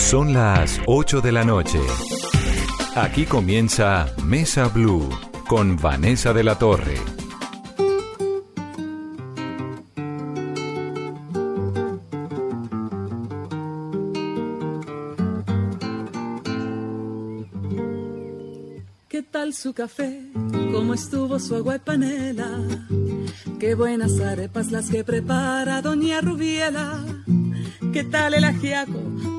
Son las 8 de la noche. Aquí comienza Mesa Blue con Vanessa de la Torre. ¿Qué tal su café? ¿Cómo estuvo su agua y panela? Qué buenas arepas las que prepara doña Rubiela. ¿Qué tal el ajiaco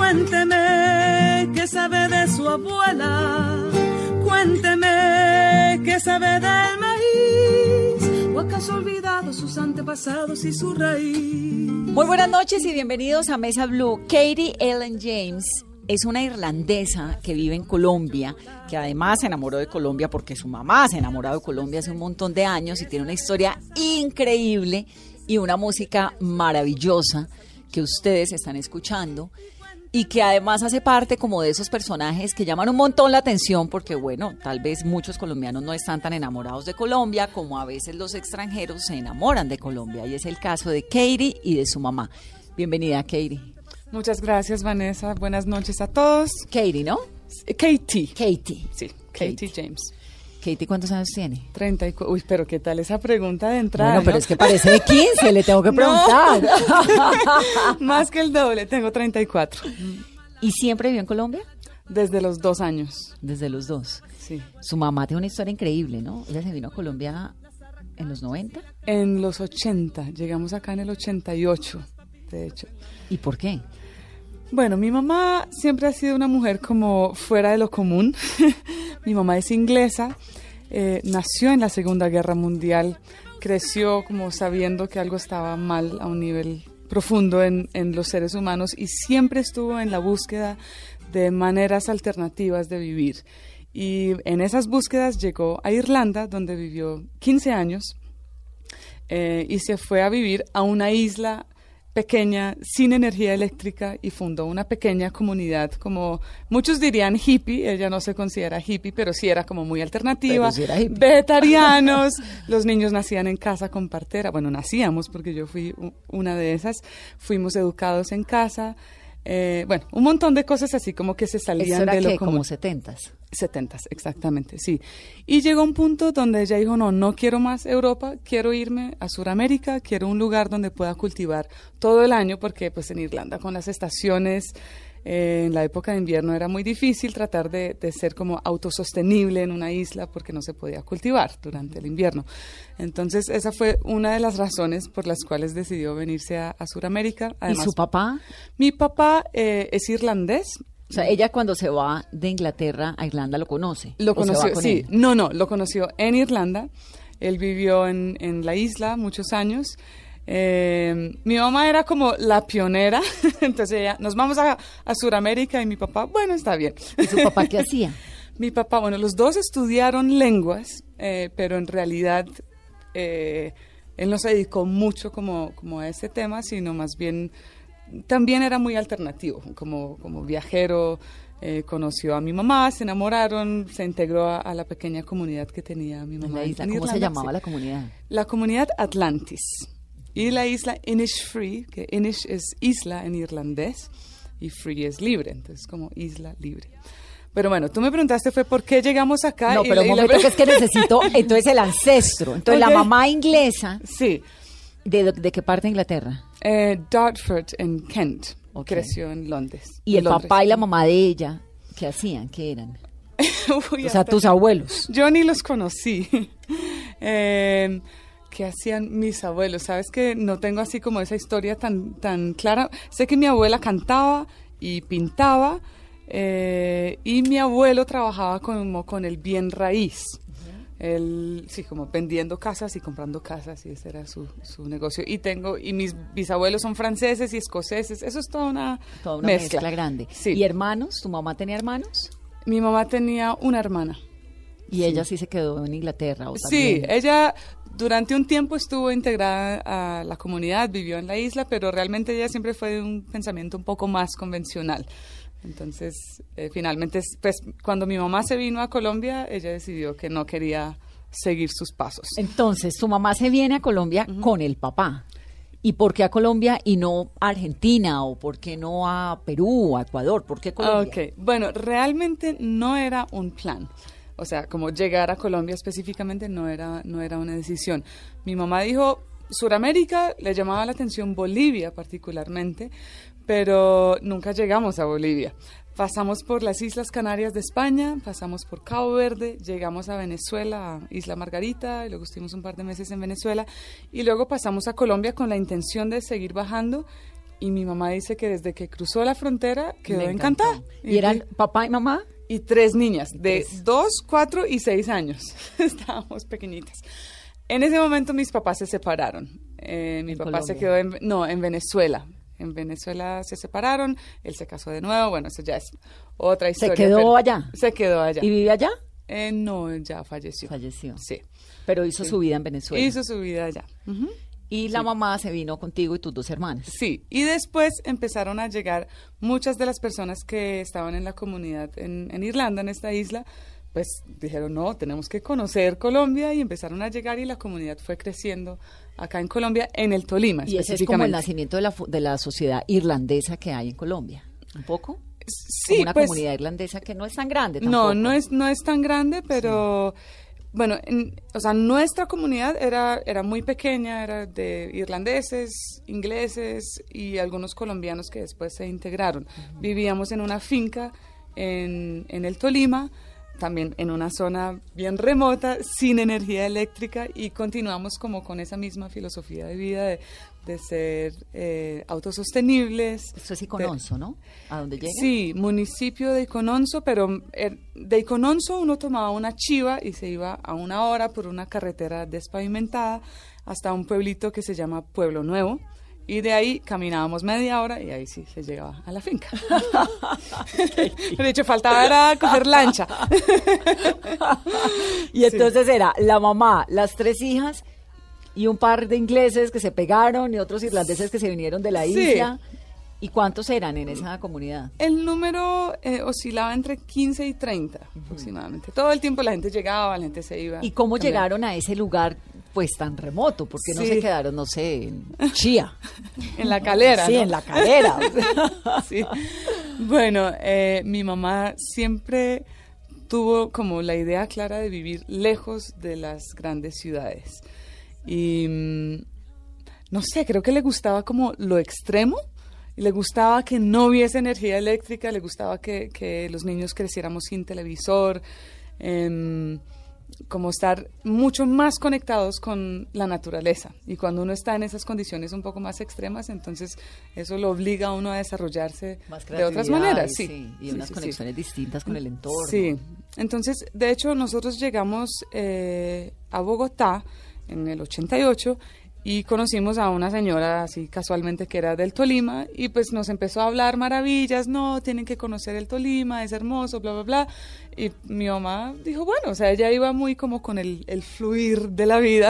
cuénteme qué sabe de su abuela, cuénteme qué sabe del maíz, o acaso ha olvidado sus antepasados y su raíz. Muy buenas noches y bienvenidos a Mesa Blue. Katie Ellen James es una irlandesa que vive en Colombia, que además se enamoró de Colombia porque su mamá se enamoró de Colombia hace un montón de años y tiene una historia increíble y una música maravillosa que ustedes están escuchando y que además hace parte como de esos personajes que llaman un montón la atención porque bueno, tal vez muchos colombianos no están tan enamorados de Colombia como a veces los extranjeros se enamoran de Colombia y es el caso de Katie y de su mamá. Bienvenida, Katie. Muchas gracias, Vanessa. Buenas noches a todos. Katie, ¿no? Katie. Katie. Sí, Katie, James. Katie, ¿cuántos años tiene? 34. Uy, pero ¿qué tal esa pregunta de entrada? Bueno, pero no? es que parece de 15, le tengo que preguntar. Más que el doble, tengo 34. ¿Y siempre vivió en Colombia? Desde los dos años. Desde los dos. Sí. Su mamá tiene una historia increíble, ¿no? Ella se vino a Colombia en los 90. En los 80. Llegamos acá en el 88, de hecho. ¿Y por qué? Bueno, mi mamá siempre ha sido una mujer como fuera de lo común. mi mamá es inglesa, eh, nació en la Segunda Guerra Mundial, creció como sabiendo que algo estaba mal a un nivel profundo en, los seres humanos y siempre estuvo en la búsqueda de maneras alternativas de vivir. Y en esas búsquedas llegó a Irlanda, donde vivió 15 años, eh, y se fue a vivir a una isla pequeña, sin energía eléctrica, y fundó una pequeña comunidad, como muchos dirían hippie, ella no se considera hippie, pero sí era como muy alternativa, sí vegetarianos, los niños nacían en casa con partera, bueno, nacíamos porque yo fui una de esas, fuimos educados en casa, eh, bueno, un montón de cosas así como que se salían era de lo que común. como 70s. 70, exactamente, sí. Y llegó un punto donde ella dijo, no, no quiero más Europa, quiero irme a Sudamérica, quiero un lugar donde pueda cultivar todo el año, porque pues en Irlanda con las estaciones, eh, en la época de invierno era muy difícil tratar de, de ser como autosostenible en una isla porque no se podía cultivar durante el invierno. Entonces esa fue una de las razones por las cuales decidió venirse a, a Sudamérica. ¿Y su papá? Mi papá eh, es irlandés, O sea, ella cuando se va de Inglaterra a Irlanda lo conoce. Lo ¿O se va conoció, con sí. él? No, no, lo conoció en Irlanda. Él vivió en, en la isla muchos años. Eh, mi mamá era como la pionera, entonces ella, nos vamos a, a Sudamérica y mi papá, bueno, está bien. ¿Y su papá qué hacía? Mi papá, bueno, los dos estudiaron lenguas, eh, pero en realidad eh, él no se dedicó mucho como, como a ese tema, sino más bien también era muy alternativo, como, como viajero. eh, conoció a mi mamá, se enamoraron, se integró a, a la pequeña comunidad que tenía mi En mamá. la isla. en ¿Cómo se llamaba la comunidad? La comunidad Atlantis. Y la isla Innisfree, que Innish es isla en irlandés y free es libre, entonces como isla libre. Pero bueno, tú me preguntaste fue por qué llegamos acá. No, y pero la- un y la- momento que es que necesito, entonces el ancestro. Entonces Ok. la mamá inglesa, Sí, ¿de, de qué parte de Inglaterra? eh, Dartford en Kent. Ok. creció en Londres. Y en el Londres. papá y la mamá de ella, ¿qué hacían? ¿Qué eran? Uy, O sea, tus abuelos. Yo ni los conocí. Eh, ¿Qué hacían mis abuelos? Sabes que no tengo así como esa historia tan, tan clara. Sé que mi abuela cantaba y pintaba eh, y mi abuelo trabajaba como con el bien raíz. Él, sí, como vendiendo casas y comprando casas y ese era su, su negocio. Y tengo, y mis bisabuelos son franceses y escoceses. Eso es toda una, Toda una mezcla, grande. Sí. ¿Y hermanos? ¿Tu mamá tenía hermanos? Mi mamá tenía una hermana. Y ella sí se quedó en Inglaterra. ¿o Sí, ella durante un tiempo estuvo integrada a la comunidad, vivió en la isla, pero realmente ella siempre fue de un pensamiento un poco más convencional. Entonces, eh, finalmente, pues cuando mi mamá se vino a Colombia, ella decidió que no quería seguir sus pasos. Entonces, tu mamá se viene a Colombia con el papá. ¿Y por qué a Colombia y no a Argentina? ¿O por qué no a Perú o a Ecuador? ¿Por qué Colombia? Ok, bueno, realmente no era un plan. O sea, como llegar a Colombia específicamente no era, no era una decisión. Mi mamá dijo, Suramérica le llamaba la atención Bolivia particularmente, pero nunca llegamos a Bolivia. Pasamos por las Islas Canarias de España, pasamos por Cabo Verde, llegamos a Venezuela, a Isla Margarita, y luego estuvimos un par de meses en Venezuela, y luego pasamos a Colombia con la intención de seguir bajando. Y mi mamá dice que desde que cruzó la frontera quedó encantada. ¿Y eran papá y mamá? Y tres niñas de dos, cuatro y seis años. Estábamos pequeñitas. En ese momento mis papás se separaron. Eh, mi ¿En papá se Colombia? quedó en, no, en Venezuela. En Venezuela se separaron, él se casó de nuevo, bueno, eso ya es otra ¿Se historia. quedó pero- allá? Se quedó allá. ¿Y vive allá? Eh, no, ya falleció. Falleció. Sí. Pero hizo su vida en Venezuela. Hizo su vida allá. Ujú. Y la mamá se vino contigo y tus dos hermanas. Sí, y después empezaron a llegar muchas de las personas que estaban en la comunidad en, en Irlanda, en esta isla, pues dijeron, no, tenemos que conocer Colombia y empezaron a llegar y la comunidad fue creciendo acá en Colombia, en el Tolima Y ese es como el nacimiento de la, de la sociedad irlandesa que hay en Colombia. ¿Un poco? Sí, como una pues, comunidad irlandesa que no es tan grande No, tampoco. no es, no es tan grande, pero bueno, en- o sea, nuestra comunidad era, era muy pequeña, era de irlandeses, ingleses y algunos colombianos que después se integraron. Vivíamos en una finca en, en el Tolima, también en una zona bien remota, sin energía eléctrica y continuamos como con esa misma filosofía de vida de, de ser eh, autosostenibles. Esto es de- Icononso, ¿no? ¿A dónde llega? Sí, municipio de Icononso, pero eh, de Icononso uno tomaba una chiva y se iba a una hora por una carretera despavimentada hasta un pueblito que se llama Pueblo Nuevo. Y de ahí caminábamos media hora y ahí sí se llegaba a la finca. de hecho, faltaba era coger lancha. Y entonces era la mamá, las tres hijas y un par de ingleses que se pegaron y otros irlandeses que se vinieron de la Sí. isla. ¿Y cuántos eran en esa comunidad? El número eh, oscilaba entre 15 y 30 aproximadamente. Todo el tiempo la gente llegaba, la gente se iba. ¿Y cómo También. llegaron a ese lugar pues tan remoto? ¿Por qué no se quedaron, no sé, en Chía? En la calera. Sí, ¿no? en la calera. Sí. Bueno, eh, mi mamá siempre tuvo como la idea clara de vivir lejos de las grandes ciudades. Y mm, no sé, creo que le gustaba como lo extremo. Le gustaba que no hubiese energía eléctrica, le gustaba que, que los niños creciéramos sin televisor, em, como estar mucho más conectados con la naturaleza. Y cuando uno está en esas condiciones un poco más extremas, entonces eso lo obliga a uno a desarrollarse Más de otras maneras. y Sí, Y Sí, unas sí. conexiones distintas con el entorno. Sí, entonces, de hecho, nosotros llegamos eh, a Bogotá en el 88 y conocimos a una señora así casualmente que era del Tolima y pues nos empezó a hablar maravillas, no, tienen que conocer el Tolima, es hermoso, bla, bla, bla. Y mi mamá dijo, bueno, o sea, ella iba muy como con el, el fluir de la vida.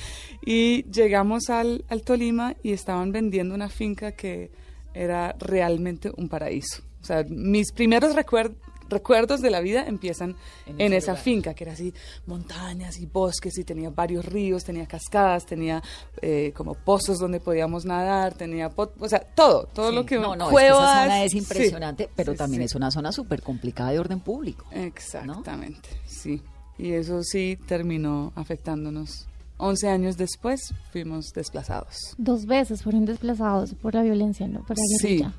y llegamos al, al Tolima y estaban vendiendo una finca que era realmente un paraíso. O sea, mis primeros recuer- recuerdos de la vida empiezan En esa lugar. finca, que era así, montañas y bosques, y tenía varios ríos, tenía cascadas, tenía eh, como pozos donde podíamos nadar, tenía, pot- o sea, todo, todo Sí. lo que no, no, es que cuevas. esa zona es sí, impresionante, pero sí, también sí. es una zona súper complicada de orden público. Exactamente, sí. Y eso sí terminó afectándonos. 11 años después fuimos desplazados. Dos veces fueron desplazados por la violencia, ¿no? Por la guerrilla. sí,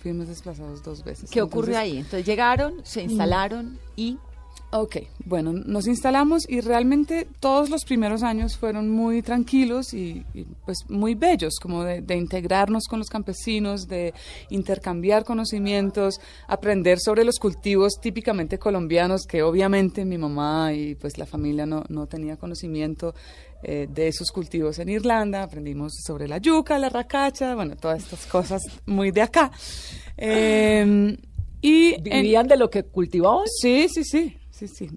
fuimos desplazados dos veces. ¿Qué ocurrió Entonces, ahí? Entonces llegaron, se instalaron y Ok, bueno, nos instalamos y realmente todos los primeros años fueron muy tranquilos y, y, pues muy bellos, como de, de integrarnos con los campesinos, de intercambiar conocimientos, aprender sobre los cultivos típicamente colombianos que obviamente mi mamá y pues la familia no, no tenía conocimiento eh, de esos cultivos en Irlanda, aprendimos sobre la yuca, la racacha, bueno, todas estas cosas muy de acá. Eh, y en- vivían de lo que cultivaban. Sí, sí, sí, sí, sí.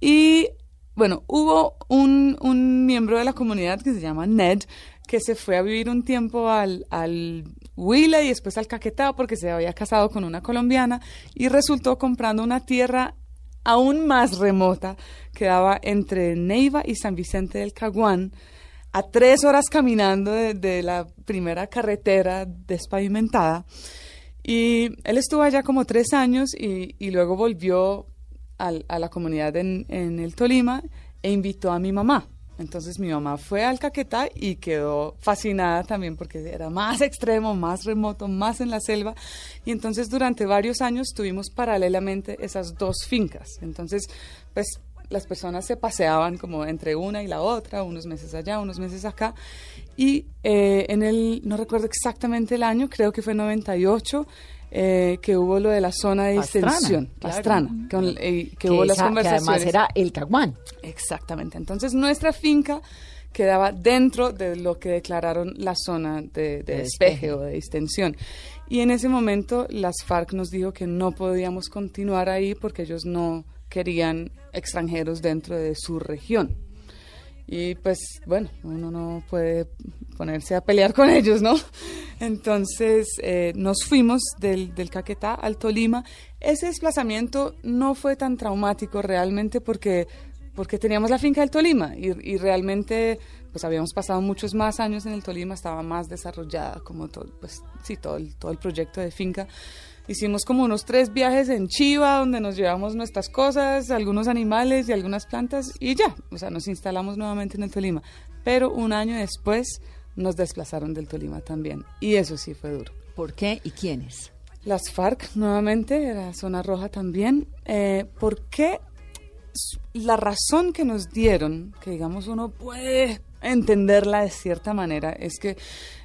Y bueno, hubo un, un miembro de la comunidad que se llama Ned, que se fue a vivir un tiempo al, al Huila y después al Caquetá porque se había casado con una colombiana y resultó comprando una tierra aún más remota que daba entre Neiva y San Vicente del Caguán, a tres horas caminando de, la primera carretera despavimentada. Y él estuvo allá como tres años y, y luego volvió a la comunidad en, en el Tolima e invitó a mi mamá. Entonces mi mamá fue al Caquetá y quedó fascinada también porque era más extremo, más remoto, más en la selva. Y entonces durante varios años tuvimos paralelamente esas dos fincas. Entonces, pues las personas se paseaban como entre una y la otra, unos meses allá, unos meses acá. Y eh, en el, no recuerdo exactamente el año, creo que fue 98, eh, que hubo lo de la zona de Pastrana, claro. Pastrana, con- eh, que, hubo las esa- que conversaciones. además era el caguán. Exactamente. Entonces nuestra finca quedaba dentro de lo que declararon la zona de, de De despeje despeje. o de extensión. Y en ese momento las FARC nos dijo que no podíamos continuar ahí porque ellos no querían extranjeros dentro de su región. Y pues bueno, uno no puede ponerse a pelear con ellos, ¿no? Entonces eh, nos fuimos del, del Caquetá al Tolima. Ese desplazamiento no fue tan traumático realmente porque, porque teníamos la finca del Tolima y, y realmente pues habíamos pasado muchos más años en el Tolima, estaba más desarrollada como todo, pues sí, todo el, todo el proyecto de finca. Hicimos como unos tres viajes en Chiva, donde nos llevamos nuestras cosas, algunos animales y algunas plantas, y ya, o sea, nos instalamos nuevamente en el Tolima. Pero un año después nos desplazaron del Tolima también, y eso sí fue duro. ¿Por qué y quiénes? Las FARC, nuevamente, era zona roja también. Eh, ¿Por qué? La razón que nos dieron, que digamos uno puede entenderla de cierta manera, es que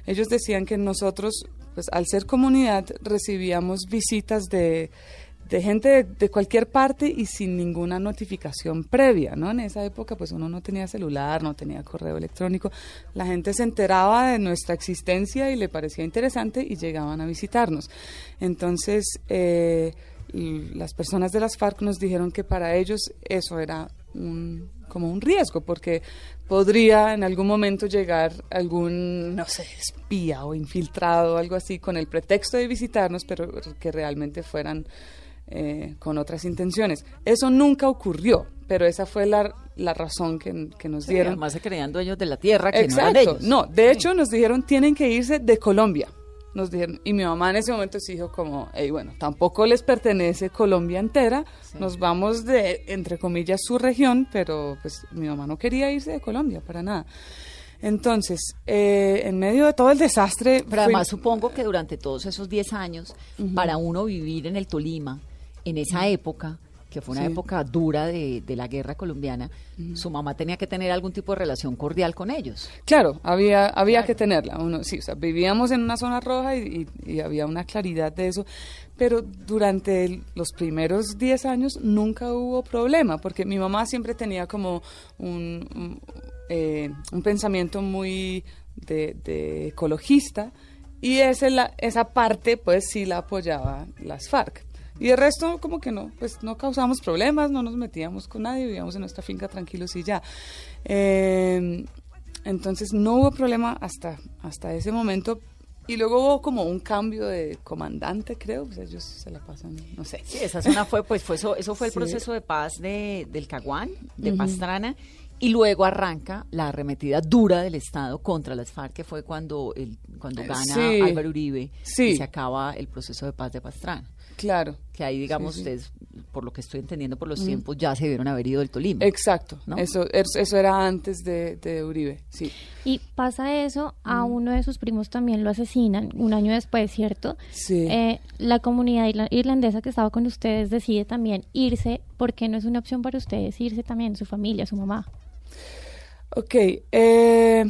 ellos decían que nosotros, pues al ser comunidad, recibíamos visitas de, de gente de, de cualquier parte y sin ninguna notificación previa, ¿no? En esa época, pues uno no tenía celular, no tenía correo electrónico. La gente se enteraba de nuestra existencia y le parecía interesante y llegaban a visitarnos. Entonces, eh, las personas de las FARC nos dijeron que para ellos eso era un, como un riesgo, porque podría en algún momento llegar algún, no sé, espía o infiltrado algo así con el pretexto de visitarnos, pero que realmente fueran eh, con otras intenciones. Eso nunca ocurrió, pero esa fue la, la razón que, que nos Sí, dieron. además se creían dueños de la tierra que Exacto. no eran ellos. No, de hecho nos dijeron tienen que irse de Colombia. Nos dijeron, y mi mamá en ese momento sí dijo como, hey, bueno, tampoco les pertenece Colombia entera, nos vamos de, entre comillas, su región, pero pues mi mamá no quería irse de Colombia para nada. Entonces, eh, en medio de todo el desastre... Pero además supongo que durante todos esos 10 años, para uno vivir en el Tolima, en esa época, que fue una Sí. época dura de, de la guerra colombiana, su mamá tenía que tener algún tipo de relación cordial con ellos. Claro, había, había que tenerla. Uno, sí, o sea, vivíamos en una zona roja y, y- y había una claridad de eso. Pero durante el- los primeros 10 años nunca hubo problema, porque mi mamá siempre tenía como un, un, eh, un pensamiento muy de, de ecologista y ese, la, esa parte pues sí la apoyaba las FARC. Y el resto como que no, pues no causamos problemas, no nos metíamos con nadie, vivíamos en nuestra finca tranquilos y ya. Eh, entonces no hubo problema hasta, hasta ese momento. Y luego hubo como un cambio de comandante, creo. Pues ellos se la pasan, no sé. Sí, esa zona fue, pues fue eso, eso fue el Sí. proceso de paz de, del Caguán, de Pastrana, y luego arranca la arremetida dura del Estado contra las FARC, que fue cuando, el, cuando gana Sí. Álvaro Uribe Sí. y se acaba el proceso de paz de Pastrana. Claro. Que ahí, digamos, Sí, sí. ustedes por lo que estoy entendiendo por los tiempos, ya se debieron haber ido del Tolima. Exacto, ¿no? eso, eso era antes de, de Uribe, sí. Y pasa eso, a uno de sus primos también lo asesinan un año después, ¿cierto? Sí. Eh, la comunidad irla- irlandesa que estaba con ustedes decide también irse, porque no es una opción para ustedes irse también, su familia, su mamá. Ok, eh,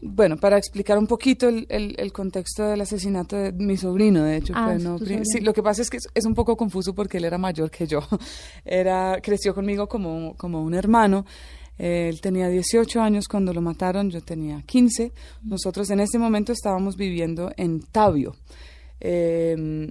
bueno, para explicar un poquito el, el- el contexto del asesinato de mi sobrino, de hecho, Ah, fue, es no sí, lo que pasa es que es, es un poco confuso porque él era mayor que yo, era creció conmigo como, como un hermano. Eh, Él tenía 18 años cuando lo mataron, yo tenía 15. Nosotros en ese momento estábamos viviendo en Tabio. Eh,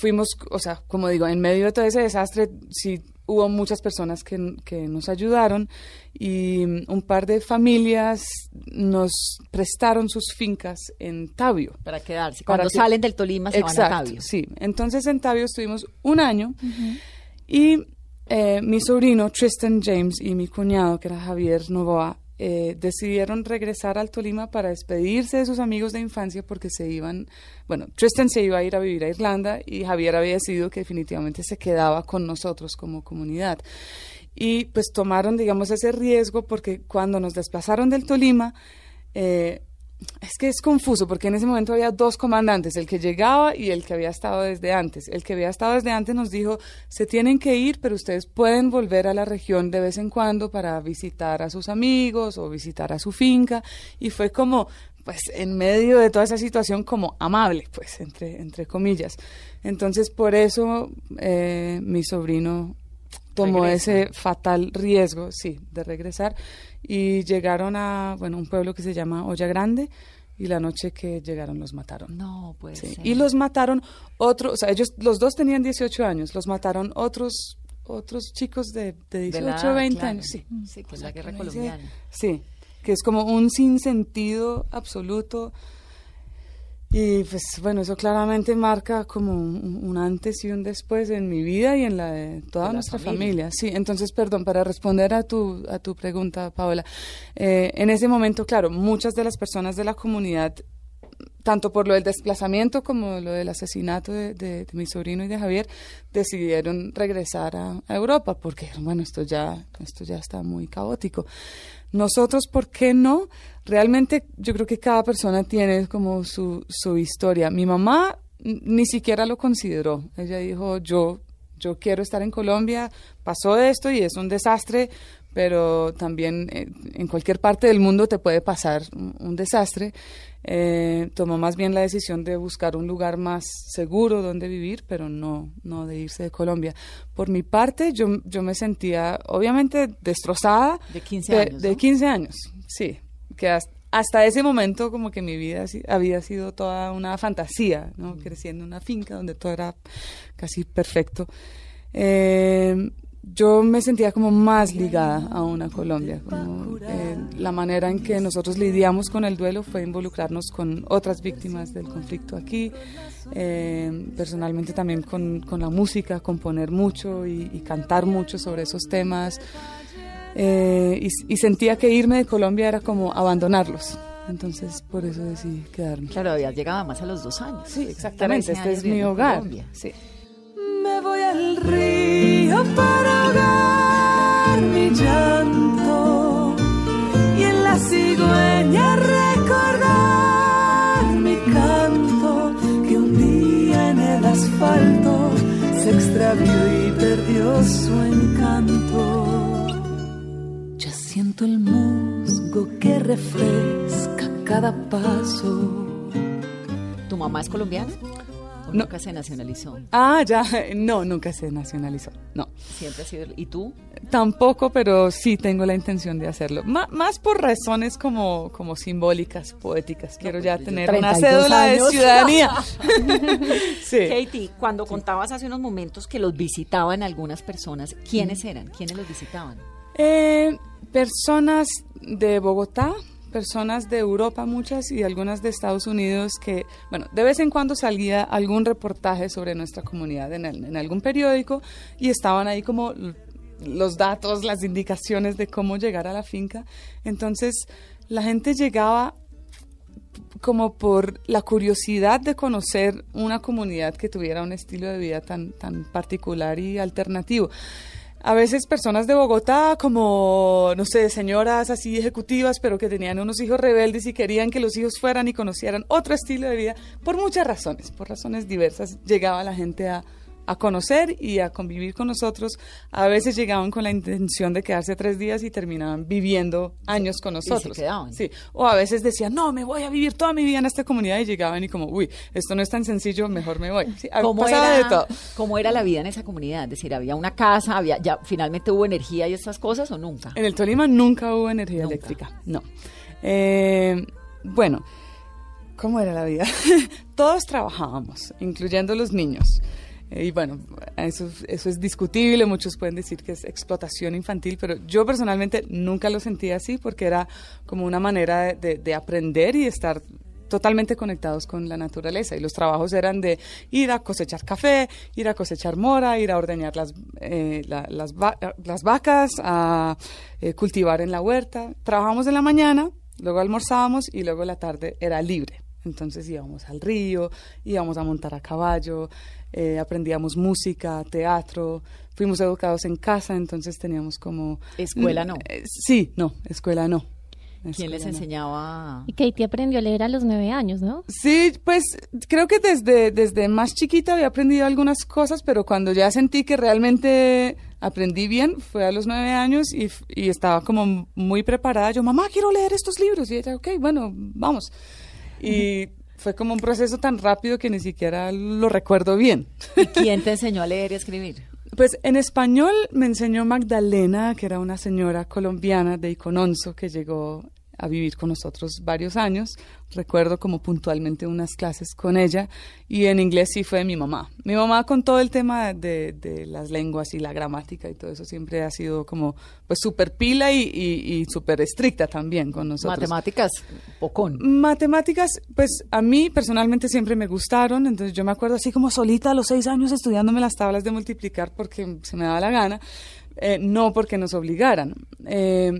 fuimos, o sea, como digo, en medio de todo ese desastre, sí hubo muchas personas que, que nos ayudaron y mm, un par de familias nos prestaron sus fincas en Tabio. Para quedarse. Para Cuando que- salen del Tolima se van a Exacto, Tabio. Sí, entonces en Tabio estuvimos un año y eh, mi sobrino Tristan James y mi cuñado, que era Javier Novoa, eh, decidieron regresar al Tolima para despedirse de sus amigos de infancia porque se iban, bueno, Tristan se iba a ir a vivir a Irlanda y Javier había decidido que definitivamente se quedaba con nosotros como comunidad. Y pues tomaron, digamos, ese riesgo porque cuando nos desplazaron del Tolima, eh, es que es confuso porque en ese momento había dos comandantes, el que llegaba y el que había estado desde antes. El que había estado desde antes nos dijo, se tienen que ir, pero ustedes pueden volver a la región de vez en cuando para visitar a sus amigos o visitar a su finca. Y fue como, pues en medio de toda esa situación, como amable, pues, entre, entre comillas. Entonces, por eso eh, mi sobrino tomó Regresa. ese fatal riesgo, sí, de regresar y llegaron a, bueno, un pueblo que se llama Olla Grande y la noche que llegaron los mataron. No, puede Sí, ser. Y los mataron otros, o sea, ellos, los dos tenían 18 años, los mataron otros otros chicos de, de 18, De la- 20 claro. años, sí. Sí, que O es sea, la guerra dice- colombiana. Sí, que es como un sinsentido absoluto. Y pues bueno, eso claramente marca como un, un antes y un después en mi vida y en la de toda la nuestra familia. familia. Sí, entonces, perdón, para responder a tu, a tu pregunta, Paola, eh, en ese momento, claro, muchas de las personas de la comunidad, tanto por lo del desplazamiento como lo del asesinato de, de- de mi sobrino y de Javier, decidieron regresar a, a Europa porque, bueno, esto ya, esto ya está muy caótico. Nosotros, ¿por qué no? Realmente yo creo que cada persona tiene como su, su historia. Mi mamá ni siquiera lo consideró. Ella dijo, yo, yo quiero estar en Colombia, pasó esto y es un desastre, pero también eh, en cualquier parte del mundo te puede pasar un desastre. Eh, tomó más bien la decisión de buscar un lugar más seguro donde vivir, pero no, no de irse de Colombia. Por mi parte, yo, yo me sentía obviamente destrozada. De 15 de- años, De ¿no? 15 años, sí. Que has- hasta ese momento como que mi vida había sido toda una fantasía, ¿no? Creciendo en una finca donde todo era casi perfecto. Eh, yo me sentía como más ligada a una Colombia. Como, eh, la manera en que nosotros lidiamos con el duelo fue involucrarnos con otras víctimas del conflicto aquí. Eh, personalmente también con, con la música, componer mucho y, y cantar mucho sobre esos temas. Eh, y, y sentía que irme de Colombia era como abandonarlos. Entonces, por eso decidí quedarme. Claro, habías llegado más a los dos años. Sí, exactamente. 13 Este es mi hogar. Colombia. Sí. Me voy al río para ahogar mi llanto y en la cigüeña recordar mi canto que un día en el asfalto se extravió y perdió su encanto. Ya siento el musgo que refresca cada paso. ¿Tu mamá es colombiana? ¿O No. nunca se nacionalizó? Ah, ya. No, nunca se nacionalizó. No. Siempre ha sido... ¿Y tú? Tampoco, pero sí tengo la intención de hacerlo. Más por razones como, como simbólicas, poéticas. Quiero ya pues, tener 32 una cédula años. de ciudadanía. sí. Katie, cuando contabas hace unos momentos que los visitaban algunas personas, ¿quiénes eran? ¿Quiénes los visitaban? Eh, personas de Bogotá, personas de Europa muchas y algunas de Estados Unidos que, bueno, de vez en cuando salía algún reportaje sobre nuestra comunidad en, algún periódico y estaban ahí como los datos, las indicaciones de cómo llegar a la finca. Entonces, la gente llegaba como por la curiosidad de conocer una comunidad que tuviera un estilo de vida tan, tan particular y alternativo. A veces personas de Bogotá, como, no sé, señoras así ejecutivas, pero que tenían unos hijos rebeldes y querían que los hijos fueran y conocieran otro estilo de vida, por muchas razones, por razones diversas, llegaba la gente a, a conocer y a convivir con nosotros. A veces llegaban con la intención de quedarse tres días y terminaban viviendo años con nosotros. Sí. O a veces decían, no, me voy a vivir toda mi vida en esta comunidad y llegaban y como, uy, esto no es tan sencillo, mejor me voy. Sí, ¿Cómo, era, ¿Cómo era la vida en esa comunidad? Es decir, ¿había una casa? había ya ¿Finalmente hubo energía y estas cosas o nunca? En el Tolima nunca hubo energía eléctrica, no. Eh, bueno, ¿cómo era la vida? Todos trabajábamos, incluyendo los niños. Y bueno, eso, eso es discutible, muchos pueden decir que es explotación infantil, pero yo personalmente nunca lo sentí así porque era como una manera de, aprender y estar totalmente conectados con la naturaleza y los trabajos eran de ir a cosechar café, ir a cosechar mora, ir a ordeñar las, eh, las, las, vacas, a eh, cultivar en la huerta. Trabajamos en la mañana, luego almorzábamos y luego la tarde era libre. Entonces íbamos al río, íbamos a montar a caballo, eh, aprendíamos música, teatro, fuimos educados en casa, entonces teníamos como... ¿Escuela no? Eh, sí, no, escuela no. ¿Quién les enseñaba? Y Katie aprendió a leer a los nueve años, ¿no? Sí, pues creo que desde, desde más chiquita había aprendido algunas cosas, pero cuando ya sentí que realmente aprendí bien fue a los nueve años y, y estaba como muy preparada. Yo, mamá, quiero leer estos libros. Y ella, ok, bueno, vamos. Y fue como un proceso tan rápido que ni siquiera lo recuerdo bien. ¿Y quién te enseñó a leer y a escribir? Pues en español me enseñó Magdalena, que era una señora colombiana de Icononso que llegó a vivir con nosotros varios años. Recuerdo como puntualmente unas clases con ella y en inglés sí fue mi mamá. Mi mamá con todo el tema de, de las lenguas y la gramática y todo eso siempre ha sido como pues súper pila y, y, súper estricta también con nosotros. ¿Matemáticas o con? Matemáticas, pues a mí personalmente siempre me gustaron, entonces yo me acuerdo así como solita a los seis años estudiándome las tablas de multiplicar porque se me daba la gana. Eh, no porque nos obligaran. Eh,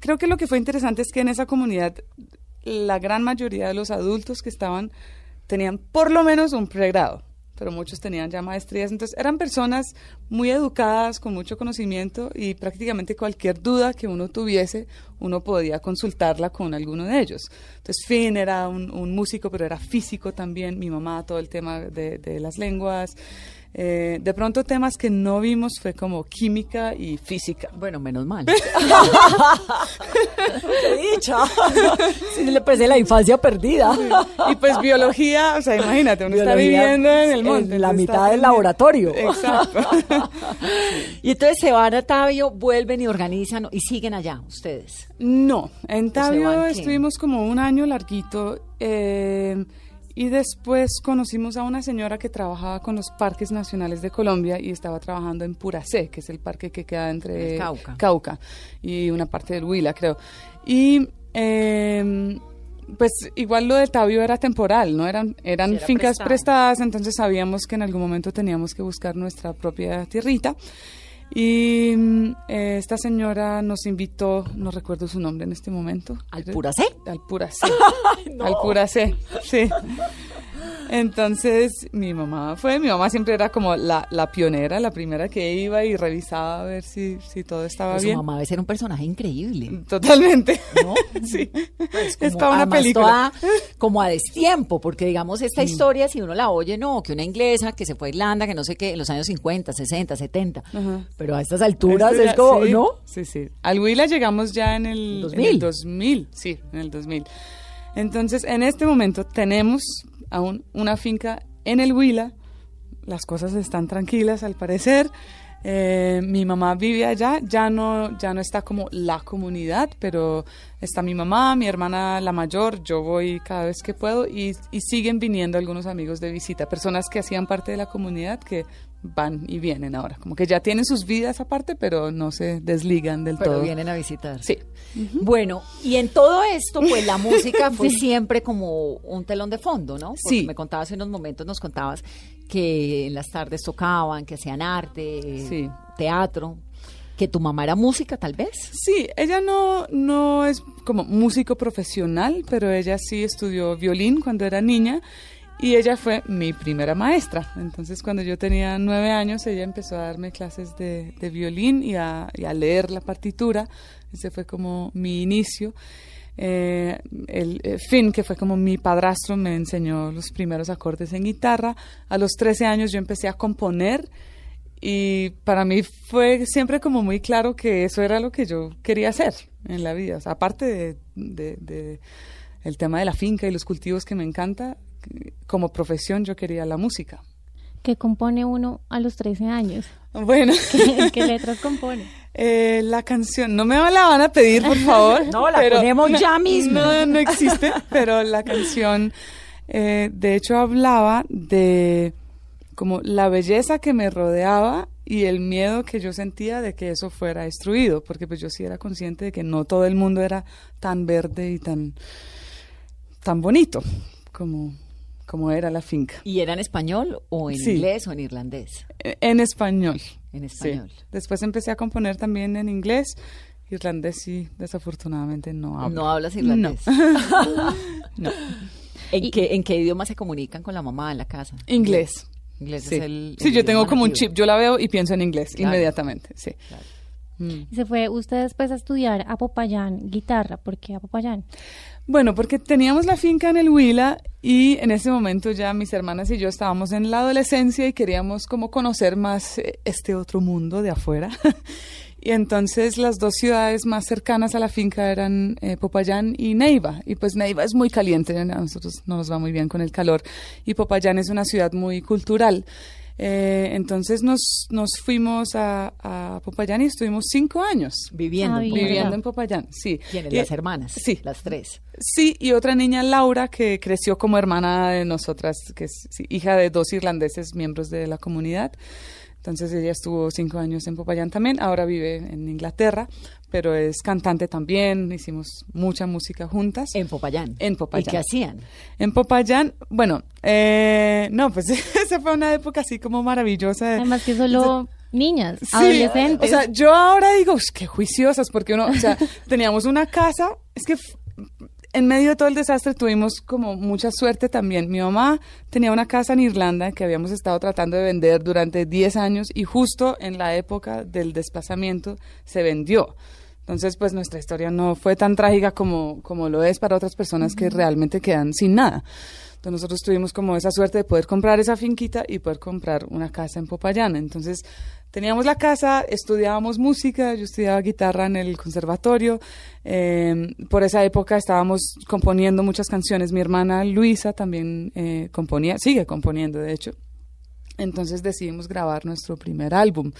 creo que lo que fue interesante es que en esa comunidad la gran mayoría de los adultos que estaban tenían por lo menos un pregrado, pero muchos tenían ya maestrías. Entonces eran personas muy educadas, con mucho conocimiento y prácticamente cualquier duda que uno tuviese, uno podía consultarla con alguno de ellos. Entonces Finn era un, músico, pero era físico también, mi mamá, todo el tema de, de las lenguas. Eh, de pronto temas que no vimos fue como química y física. Bueno, menos mal. ¡Qué dicha! pues de la infancia perdida. Y pues biología, o sea, imagínate, uno está viviendo en el monte. En la mitad del laboratorio. Exacto. y entonces se van a Tabio, vuelven y organizan y siguen allá ustedes. No, en Tabio estuvimos como un año larguito. Eh, y después conocimos a una señora que trabajaba con los parques nacionales de Colombia y estaba trabajando en Puracé, que es el parque que queda entre Cauca. Cauca. y una parte del Huila, creo. Y em, pues igual lo de Tabio era temporal, ¿no? Eran, eran fincas prestadas, entonces sabíamos que en algún momento teníamos que buscar nuestra propia tierrita. Y mm, eh, esta señora nos invitó, no recuerdo su nombre en este momento. ¿Al Puracé? Al Puracé. Al Puracé, sí. Entonces mi mamá fue, mi mamá siempre era como la, la pionera, la primera que iba y revisaba a ver si, si todo estaba pues bien. Su mamá debe ser un personaje increíble. Totalmente. ¿No? sí. Pues es como, una película. como a destiempo, porque digamos esta historia, si uno la oye, no, que una inglesa que se fue a Irlanda, que no sé qué, en los años 50, 60, 70. Pero a estas alturas es como, ¿no? Sí, sí. Al Huila llegamos ya en el 2000. En el 2000, sí, en el 2000. Entonces, en este momento tenemos aún una finca en el Huila. Las cosas están tranquilas al parecer. Eh, mi mamá vive allá, ya no, ya no está como la comunidad, pero está mi mamá, mi hermana la mayor, yo voy cada vez que puedo y, y siguen viniendo algunos amigos de visita, personas que hacían parte de la comunidad que van y vienen ahora, como que ya tienen sus vidas aparte, pero no se desligan del pero todo. vienen a visitar. Sí. Bueno, y en todo esto, pues la música fue siempre como un telón de fondo, ¿no? sí. Me contabas en unos momentos, nos contabas que en las tardes tocaban, que hacían arte, teatro. ¿Que tu mamá era música, tal vez? Sí, ella no, no es como músico profesional, pero ella sí estudió violín cuando era niña y ella fue mi primera maestra. Entonces, cuando yo tenía nueve años, ella empezó a darme clases de, de violín y a, leer la partitura. Ese fue como mi inicio. Eh, el eh, que fue como mi padrastro, me enseñó los primeros acordes en guitarra. A los 13 años yo empecé a componer y para mí fue siempre como muy claro que eso era lo que yo quería hacer en la vida. Aparte de- de el tema de la finca y los cultivos que me encanta, como profesión yo quería la música. que compone uno a los 13 años? Bueno, ¿Qué, qué letras compone? eh, la canción, no me la van a pedir, por favor. No, la ponemos ya mismo. No, no existe, pero la canción, eh, de hecho, hablaba de como la belleza que me rodeaba y el miedo que yo sentía de que eso fuera destruido, porque pues yo sí era consciente de que no todo el mundo era tan verde y tan, tan bonito como, como era la finca. ¿Y era en español o en Sí. inglés o en irlandés? Eh, En español. En Sí. español. Después empecé a componer también en inglés. Irlandés sí, desafortunadamente no hablo. No hablas irlandés. No. ¿En, Y- qué, ¿En qué idioma se comunican con la mamá en la casa? Inglés. Inglés Sí, es el. Sí, el yo tengo como un chip. Yo la veo y pienso en inglés Claro. inmediatamente. Sí. Claro. Mm. Y se fue usted después a estudiar a Popayán guitarra. ¿Por qué a Popayán? Bueno, porque teníamos la finca en el Huila y en ese momento ya mis hermanas y yo estábamos en la adolescencia y queríamos como conocer más eh, este otro mundo de afuera. y entonces las dos ciudades más cercanas a la finca eran eh, Popayán y Neiva. Y pues Neiva es muy caliente, a nosotros no nos va muy bien con el calor. Y Popayán es una ciudad muy cultural. Eh, entonces nos, nos fuimos a, a Popayán y estuvimos cinco años Viviendo. Ah, en viviendo. Popayán. viviendo en Popayán. Sí. ¿Quiénes? Las hermanas. Sí. Las tres. Sí, y otra niña, Laura, que creció como hermana de nosotras, que es sí, hija de dos irlandeses miembros de la comunidad. Entonces ella estuvo cinco años en Popayán también, ahora vive en Inglaterra, pero es cantante también, hicimos mucha música juntas. En Popayán. En Popayán. ¿Y qué hacían? En Popayán, bueno, eh, no, pues esa fue una época así como maravillosa. de- Además que solo niñas, Sí, adolescentes. O sea, yo ahora digo, "Ush, qué juiciosas, porque uno, o sea, teníamos una casa, es que en medio de todo el desastre tuvimos como mucha suerte también. Mi mamá tenía una casa en Irlanda que habíamos estado tratando de vender durante 10 años y justo en la época del desplazamiento se vendió. Entonces, pues nuestra historia no fue tan trágica como, como lo es para otras personas que realmente quedan sin nada. Entonces nosotros tuvimos como esa suerte de poder comprar esa finquita y poder comprar una casa en Popayán. Entonces teníamos la casa, estudiábamos música, yo estudiaba guitarra en el conservatorio. eh, por esa época estábamos componiendo muchas canciones. Mi hermana Luisa también eh, componía, sigue componiendo de hecho. Entonces decidimos grabar nuestro primer álbum.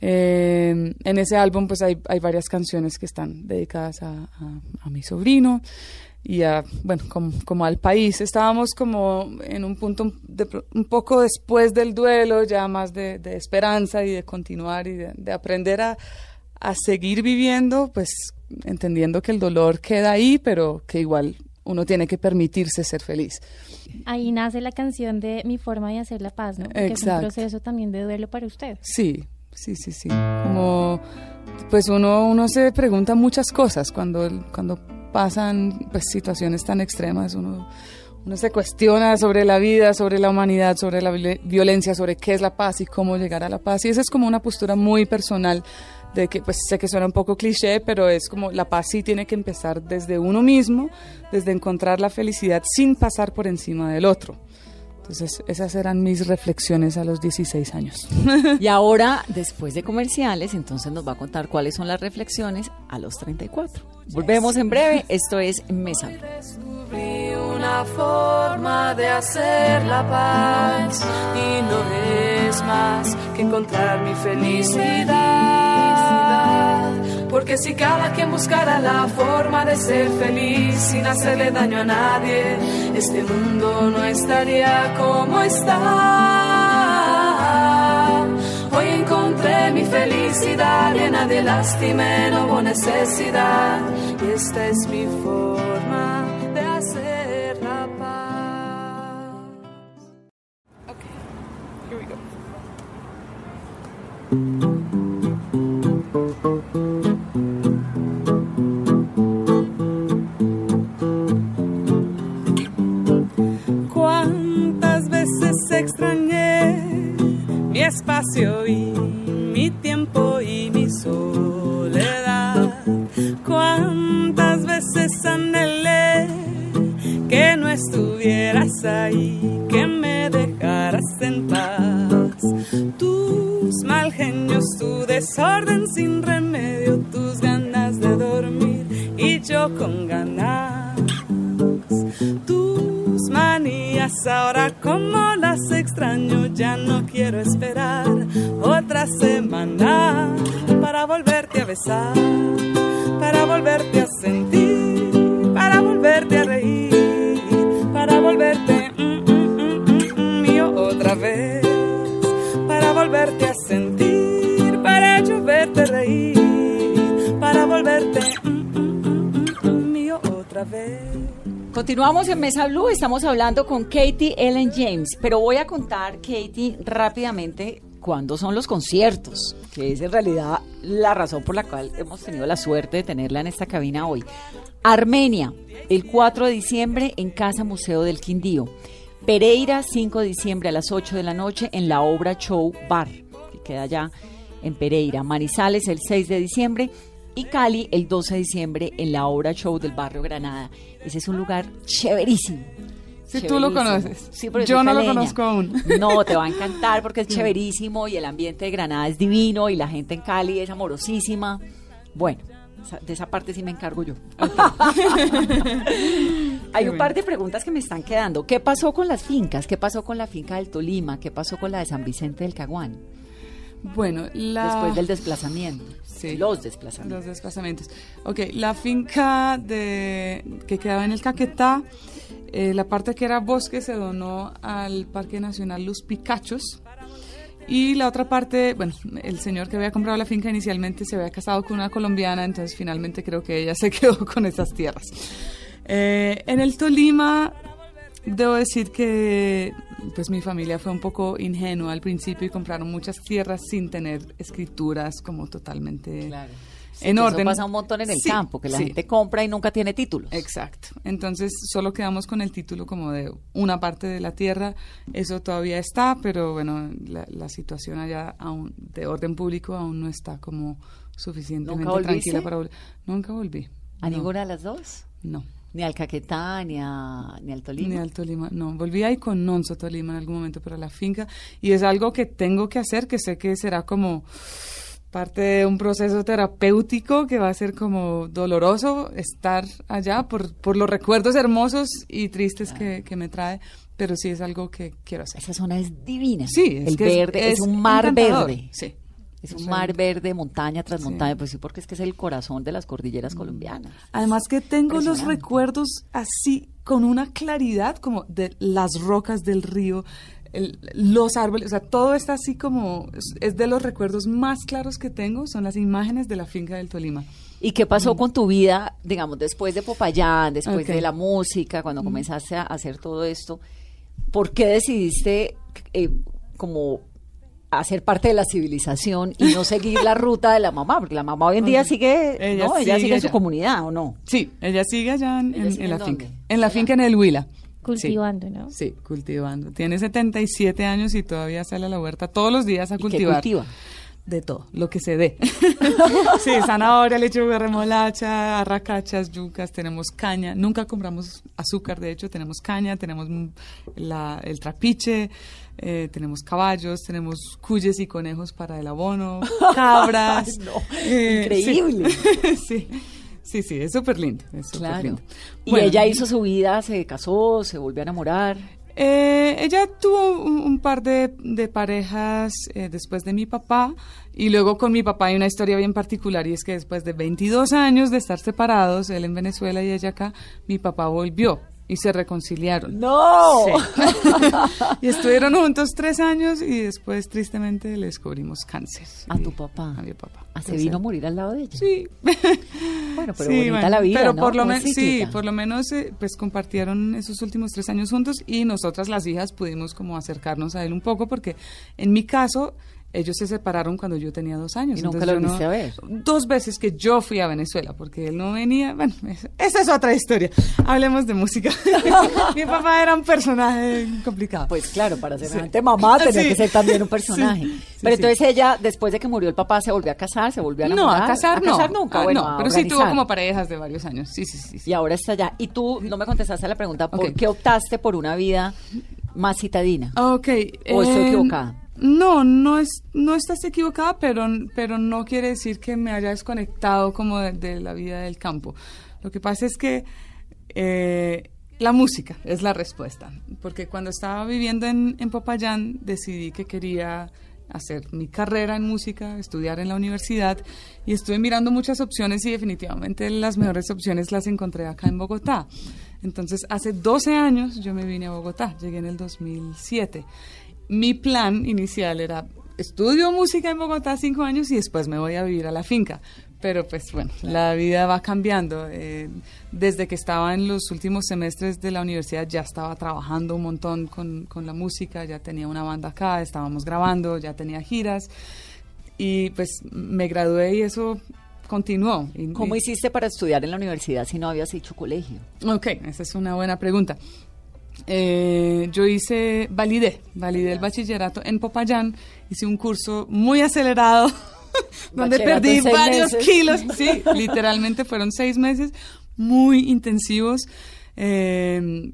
Eh, en ese álbum pues hay, varias canciones que están dedicadas a, a- a mi sobrino y a, bueno, como, como al país. Estábamos como en un punto de un poco después del duelo, ya más de, de esperanza y de continuar y de, de aprender a, a seguir viviendo, pues entendiendo que el dolor queda ahí, pero que igual uno tiene que permitirse ser feliz. Ahí nace la canción de Mi forma de hacer la paz, ¿no? Porque es un Exacto. proceso también de duelo para usted. Sí, sí, sí, sí. Como, pues uno, uno se pregunta muchas cosas cuando, cuando pasan pues, situaciones tan extremas. Uno, uno se cuestiona sobre la vida, sobre la humanidad, sobre la violen- violencia, sobre qué es la paz y cómo llegar a la paz. Y esa es como una postura muy personal de que, pues sé que suena un poco cliché, pero es como la paz sí tiene que empezar desde uno mismo, desde encontrar la felicidad sin pasar por encima del otro. Entonces, esas eran mis reflexiones a los 16 años. Y ahora, después de comerciales, entonces nos va a contar cuáles son las reflexiones a los 34. Volvemos en breve. Esto es Mesa. Descubrí una forma de hacer la paz y no es más que encontrar mi felicidad. Porque si cada quien buscara la forma de ser feliz sin hacerle daño a nadie, este mundo no estaría como está. Hoy encontré mi felicidad llena de lástima, no hubo necesidad. Y esta es mi forma de hacer la paz. Here we go. Continuamos en Mesa Blue, estamos hablando con Katie Ellen James, pero voy a contar, Katie, rápidamente cuándo son los conciertos, que es en realidad la razón por la cual hemos tenido la suerte de tenerla en esta cabina hoy. Armenia, el 4 de diciembre en Casa Museo del Quindío. Pereira, 5 de diciembre a las 8 de la noche en la Obra Show Bar, que queda allá en Pereira. Manizales, el 6 de diciembre y Cali el 12 de diciembre en la obra show del barrio Granada. Ese es un lugar chéverísimo. Si tú lo conoces. Sí, Yo no lo conozco aún. No, te va a encantar porque es chéverísimo y el ambiente de Granada es divino y la gente en Cali es amorosísima. Bueno, de esa parte sí me encargo yo. Hay un par de preguntas que me están quedando. ¿Qué pasó con las fincas? ¿Qué pasó con la finca del Tolima? ¿Qué pasó con la de San Vicente del Caguán? Bueno, la... Después del desplazamiento. Sí. Los desplazamientos. Los desplazamientos. Ok, la finca de, que quedaba en el Caquetá, eh, la parte que era bosque se donó al Parque Nacional Los Picachos. Y la otra parte, bueno, el señor que había comprado la finca inicialmente se había casado con una colombiana, entonces finalmente creo que ella se quedó con esas tierras. Eh, en el Tolima, debo decir que pues mi familia fue un poco ingenua al principio y compraron muchas tierras sin tener escrituras como totalmente Claro. en Eso orden. pasa un montón en el Sí, campo, que la sí. gente compra y nunca tiene títulos. Exacto. Entonces solo quedamos con el título como de una parte de la tierra. Eso todavía está, pero bueno, la, la situación allá aún de orden público aún no está como suficientemente tranquila para volver. Nunca volví. ¿A No, ninguna de las dos? No. Ni al Caquetá, ni, a, ni al Tolima. Ni al Tolima, no. Volví ahí con Nonso Tolima en algún momento para la finca y es algo que tengo que hacer, que sé que será como parte de un proceso terapéutico que va a ser como doloroso estar allá por, por los recuerdos hermosos y tristes que, que me trae, pero sí es algo que quiero hacer. Esa zona es divina. Sí, es el que verde es, es un mar verde. sí. Es un mar verde, montaña tras sí. montaña, pues sí, porque es que es el corazón de las cordilleras colombianas. Además que tengo los recuerdos así con una claridad como de las rocas del río, el- los árboles, o sea, todo está así como es, es de los recuerdos más claros que tengo, son las imágenes de la finca del Tolima. ¿Y qué pasó con tu vida, digamos, después de Popayán, después de la música, cuando comenzaste a hacer todo esto? ¿Por qué decidiste eh, como hacer parte de la civilización y no seguir la ruta de la mamá? Porque la mamá hoy en día sigue, Ella ¿no? Ella sigue sigue en su comunidad, ¿o no? Sí, ella sigue allá en, ¿Ella en- sigue en la finca. En la finca en el Huila. Cultivando, ¿no? Sí, cultivando. Tiene 77 años y todavía sale a la huerta todos los días a ¿Y qué cultivar. cultiva? De todo, lo que se dé. sí, zanahoria, lechuga, remolacha, arracachas, yucas, tenemos caña. Nunca compramos azúcar, de hecho, tenemos caña, tenemos mm, la- el trapiche, eh, tenemos caballos, tenemos cuyes y conejos para el abono, cabras. Ay, no, eh, increíble. Sí, sí, sí, es súper lindo. es Claro. lindo. Y Bueno, ella hizo su vida, se casó, se volvió a enamorar. eh, ella tuvo un, un par de, de parejas eh, después de mi papá y luego con mi papá hay una historia bien particular y es que después de 22 años de estar separados, él en Venezuela y ella acá, mi papá volvió y se reconciliaron. ¡No! Sí. y estuvieron juntos tres años y después tristemente le descubrimos cáncer. A Y- tu papá. A mi papá. Ah, se vino a morir al lado de ella. Sí. Bueno, pero Sí, bonita bueno, la vida, pero ¿no? por lo menos sí, por lo menos eh, pues compartieron esos últimos tres años juntos y nosotras las hijas pudimos como acercarnos a él un poco porque en mi caso ellos se separaron cuando yo tenía dos años. ¿Y nunca lo yo volviste a ver? Dos veces que yo fui a Venezuela, porque él no venía. Bueno, es- esa es otra historia. Hablemos de música. Mi papá era un personaje complicado. Pues claro, para ser Sí. mamá tenía Sí. que ser también un personaje. Sí, Pero entonces ella, después de que murió el papá, se volvió a casar, se volvió a no, enamorar. a casar no. nunca, Ah, bueno, no, a pero sí tuvo como parejas de varios años. Sí, sí, sí. Y ahora está allá. Y tú no me contestaste la pregunta, ¿por qué optaste por una vida más citadina? Ok. ¿O estoy eh, equivocada? No, no es, no estás equivocada, pero, pero no quiere decir que me haya desconectado como de, la vida del campo. Lo que pasa es que eh, la música es la respuesta, porque cuando estaba viviendo en, en Popayán decidí que quería hacer mi carrera en música, estudiar en la universidad y estuve mirando muchas opciones y definitivamente las mejores opciones las encontré acá en Bogotá. Entonces, hace 12 años yo me vine a Bogotá, llegué en el 2007 mi plan inicial era estudio música en Bogotá cinco años y después me voy a vivir a la finca. Pero pues bueno, la vida va cambiando. Eh, desde que estaba en los últimos semestres de la universidad ya estaba trabajando un montón con, con la música, ya tenía una banda acá, estábamos grabando, ya tenía giras y pues me gradué y eso continuó. ¿Cómo hiciste para estudiar en la universidad si no habías hecho colegio? Ok, esa es una buena pregunta. Eh, yo hice, validé, validé el bachillerato en Popayán, hice un curso muy acelerado donde perdí varios meses. kilos, sí, literalmente fueron seis meses muy intensivos. eh,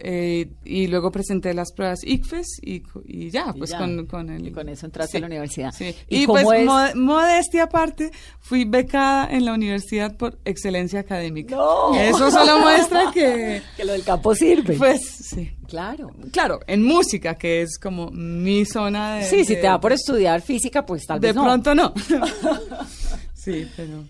eh, y luego presenté las pruebas ICFES y, ya, Y pues ya. con, con el... Y con eso entraste a la universidad. Sí. ¿Y pues es? mo- modestia aparte, fui becada en la universidad por excelencia académica. ¡No! Eso solo muestra que... Que lo del campo sirve. Pues sí. claro. Claro, en música, que es como mi zona de... Sí, si de- te da por estudiar física, pues tal De vez no. pronto no. sí, pero...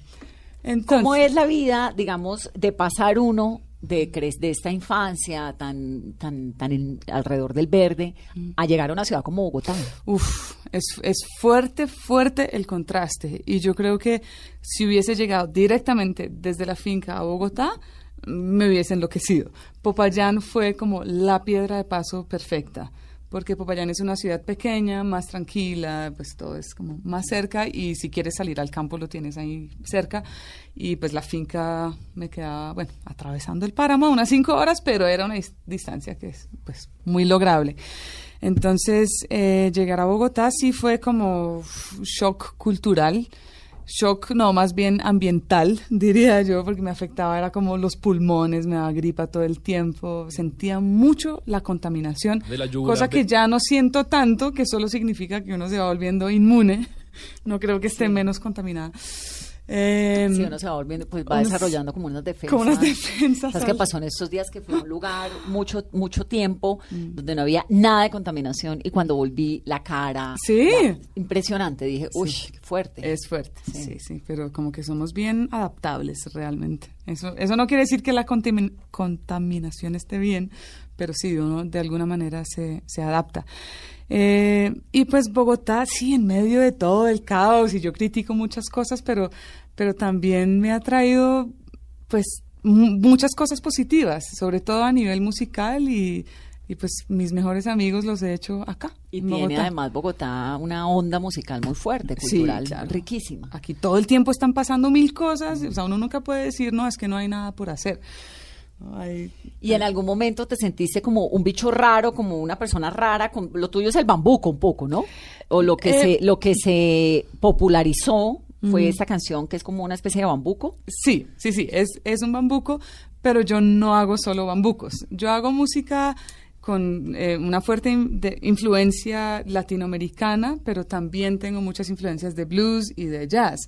Entonces, ¿Cómo es la vida, digamos, de pasar uno de, de esta infancia tan, tan, tan en- alrededor del verde a llegar a una ciudad como Bogotá? Uf, es, es fuerte, fuerte el contraste. Y yo creo que si hubiese llegado directamente desde la finca a Bogotá, me hubiese enloquecido. Popayán fue como la piedra de paso perfecta. Porque Popayán es una ciudad pequeña, más tranquila, pues todo es como más cerca y si quieres salir al campo lo tienes ahí cerca. Y pues la finca me quedaba, bueno, atravesando el páramo unas cinco horas, pero era una dis- distancia que es pues muy lograble. Entonces, eh, llegar a Bogotá sí fue como shock cultural, shock no, más bien ambiental, diría yo, porque me afectaba, era como los pulmones, me daba gripa todo el tiempo, sentía mucho la contaminación, De la yugular cosa de- que ya no siento tanto, que solo significa que uno se va volviendo inmune, no creo que esté menos contaminada. Eh, Si uno se va volviendo, pues va unos- desarrollando como unas defensas. como unas defensas, ¿Sabes qué pasó en estos días? Que fui a un lugar mucho, mucho tiempo Mm. donde no había nada de contaminación y cuando volví la cara. Sí. la- impresionante. Dije, uy, qué fuerte. Es fuerte, sí. sí, pero como que somos bien adaptables realmente. Eso, eso no quiere decir que la contamin- contaminación esté bien, pero sí, uno de alguna manera se, se adapta. Eh, y pues Bogotá, sí, en medio de todo el caos, y yo critico muchas cosas, pero, pero también me ha traído, pues, mu- muchas cosas positivas, sobre todo a nivel musical y, y pues mis mejores amigos los he hecho acá. Y en tiene Bogotá. además Bogotá una onda musical muy fuerte, Sí, cultural, claro. riquísima. Aquí todo el tiempo están pasando mil cosas, o sea, uno nunca puede decir, no, es que no hay nada por hacer. Y en algún momento te sentiste como un bicho raro, como una persona rara, con, lo tuyo es el bambuco un poco, ¿no? O lo que Eh, se lo que se popularizó fue Ujú. esta canción que es como una especie de bambuco. Sí, sí, sí, es, es un bambuco, pero yo no hago solo bambucos. Yo hago música con eh, una fuerte in- de- influencia latinoamericana, pero también tengo muchas influencias de blues y de jazz.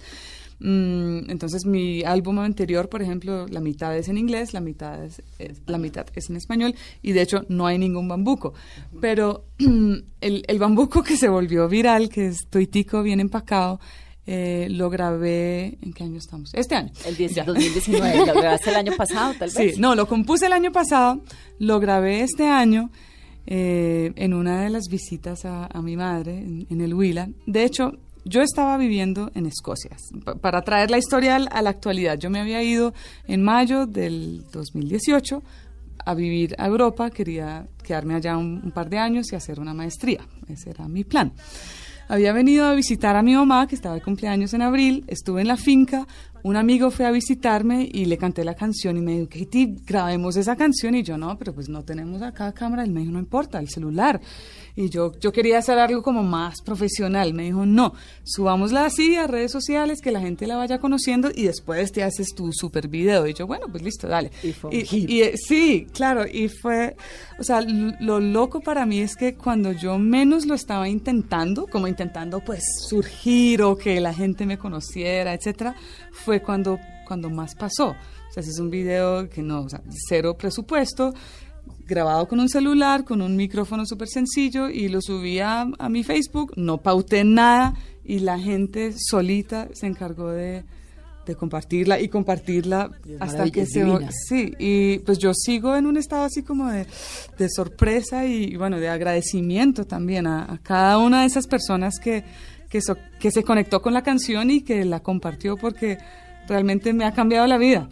Mm, entonces mi álbum anterior, por ejemplo, la mitad es en inglés, la mitad es, es- la mitad es en español y de hecho no hay ningún bambuco. Pero el, el bambuco que se volvió viral, que es tuitico bien empacado, eh, lo grabé, ¿en qué año estamos? Este año. El 10 Ya. 2019, lo grabaste el año pasado, tal vez. Sí, no, lo compuse el año pasado, lo grabé este año eh, en una de las visitas a, a mi madre en, en el Huila. De hecho, yo estaba viviendo en Escocia. Pa- para traer la historia a la actualidad, yo me había ido en mayo del 2018 a vivir a Europa, quería quedarme allá un, un par de años y hacer una maestría. Ese era mi plan. había venido a visitar a mi mamá, que estaba de cumpleaños en abril, estuve en la finca, un amigo fue a visitarme y le canté la canción y me dijo, Katie, grabemos esa canción. Y yo, no, pero pues no tenemos acá cámara. Él me dijo, no importa, el celular. Y yo, yo quería hacer algo como más profesional. Me dijo, no, subámosla así a redes sociales, que la gente la vaya conociendo y después te haces tu super video. Y yo, bueno, pues listo, dale. Y fue un Y- hit. y, eh, sí, claro, y fue, o sea, lo loco para mí es que cuando yo menos lo estaba intentando, como intentando pues surgir o que la gente me conociera, etcétera, fue cuando, cuando más pasó. O sea, ese es un video que no, o sea, cero presupuesto, grabado con un celular, con un micrófono súper sencillo y lo subí a, a mi Facebook, no pauté nada y la gente solita se encargó de, de compartirla y compartirla hasta que se... divina. Sí, y pues yo sigo en un estado así como de, de sorpresa y bueno, de agradecimiento también a, a cada una de esas personas que, que, so- que se conectó con la canción y que la compartió porque realmente me ha cambiado la vida.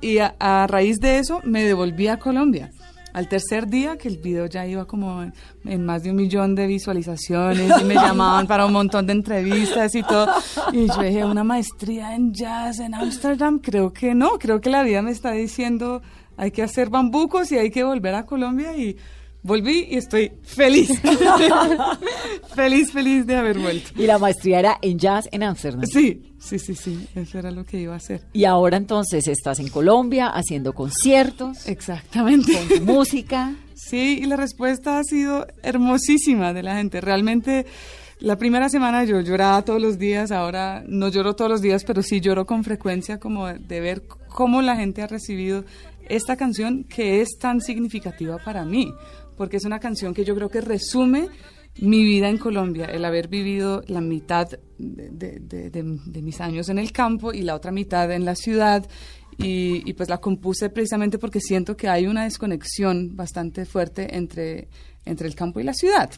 Y a, a raíz de eso me devolví a Colombia. Al tercer día, que el video ya iba como en, en más de un millón de visualizaciones y me llamaban para un montón de entrevistas y todo. Y yo dije, una maestría en jazz en Ámsterdam, creo que no, creo que la vida me está diciendo, hay que hacer bambucos y hay que volver a Colombia y volví y estoy feliz. feliz, feliz de haber vuelto. Y la maestría era en jazz en Ámsterdam. Sí, sí, sí, sí, eso era lo que iba a hacer. Y ahora entonces estás en Colombia haciendo conciertos, Exactamente. con tu música. Sí, y la respuesta ha sido hermosísima de la gente. Realmente, la primera semana yo lloraba todos los días, ahora no lloro todos los días, pero sí lloro con frecuencia como de, de ver cómo la gente ha recibido esta canción que es tan significativa para mí, porque es una canción que yo creo que resume mi vida en Colombia, el haber vivido la mitad de, de- mis años en el campo y la otra mitad en la ciudad. Y, y pues la compuse precisamente porque siento que hay una desconexión bastante fuerte entre, entre el campo y la ciudad.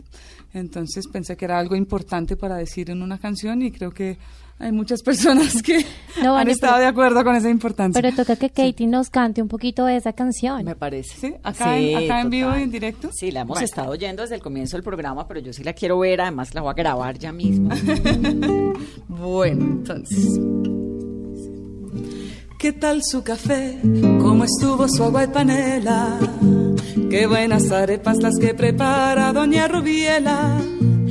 Entonces pensé que era algo importante para decir en una canción y creo que hay muchas personas que No, han estado pero- de acuerdo con esa importancia. Pero toca que Katie nos cante un poquito de esa canción. Me parece. Sí, acá en- acá en vivo y en directo. Sí, la hemos Bueno. estado oyendo desde el comienzo del programa, pero yo sí la quiero ver, además la voy a grabar ya mismo. Bueno, entonces. ¿Qué tal su café? ¿Cómo estuvo su agua y panela? Qué buenas arepas las que prepara doña Rubiela.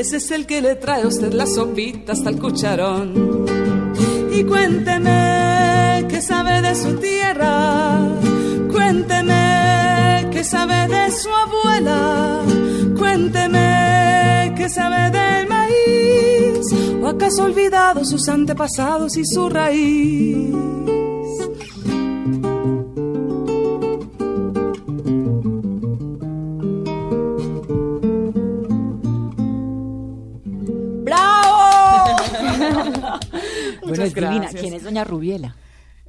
Ese es el que le trae a usted la sopita hasta el cucharón. Y cuénteme qué sabe de su tierra. Cuénteme qué sabe de su abuela. Cuénteme qué sabe del maíz. ¿O acaso olvidado sus antepasados y su raíz? Bueno, es Muchas divina. gracias. ¿Quién es doña Rubiela?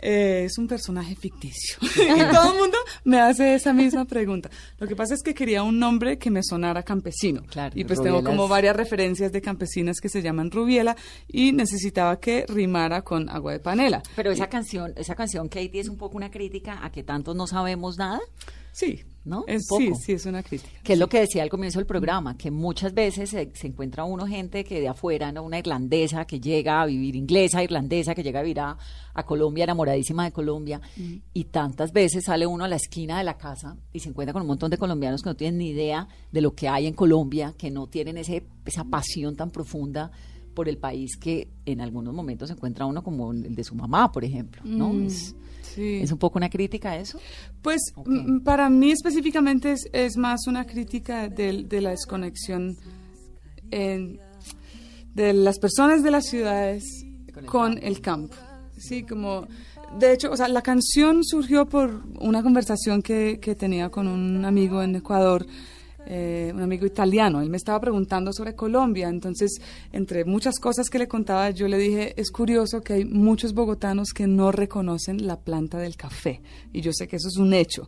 Eh, es un personaje ficticio. y todo el mundo me hace esa misma pregunta. Lo que pasa es que quería un nombre que me sonara campesino. Claro, y pues tengo como varias referencias de campesinas que se llaman Rubiela y necesitaba que rimara con agua de panela. Pero esa canción, esa canción, Katie, es un poco una crítica a que tantos no sabemos nada. Sí, ¿No? Es, Un sí, poco. sí, es una crítica. Que es lo que decía al comienzo del programa, que muchas veces se, se encuentra uno gente que de afuera, ¿no? una irlandesa que llega a vivir, inglesa, irlandesa, que llega a vivir a, a Colombia, enamoradísima de Colombia, y tantas veces sale uno a la esquina de la casa y se encuentra con un montón de colombianos que no tienen ni idea de lo que hay en Colombia, que no tienen ese, esa pasión tan profunda por el país que en algunos momentos se encuentra uno como el de su mamá, por ejemplo, ¿no? Mm, es, sí. es un poco una crítica a eso. Pues m- para mí específicamente es, es más una crítica del- de, la desconexión en- de las personas de las ciudades con el campo. Sí, como de hecho, o sea, la canción surgió por una conversación que, que tenía con un amigo en Ecuador. Eh, un amigo italiano, él me estaba preguntando sobre Colombia, entonces entre muchas cosas que le contaba yo le dije, es curioso que hay muchos bogotanos que no reconocen la planta del café y yo sé que eso es un hecho.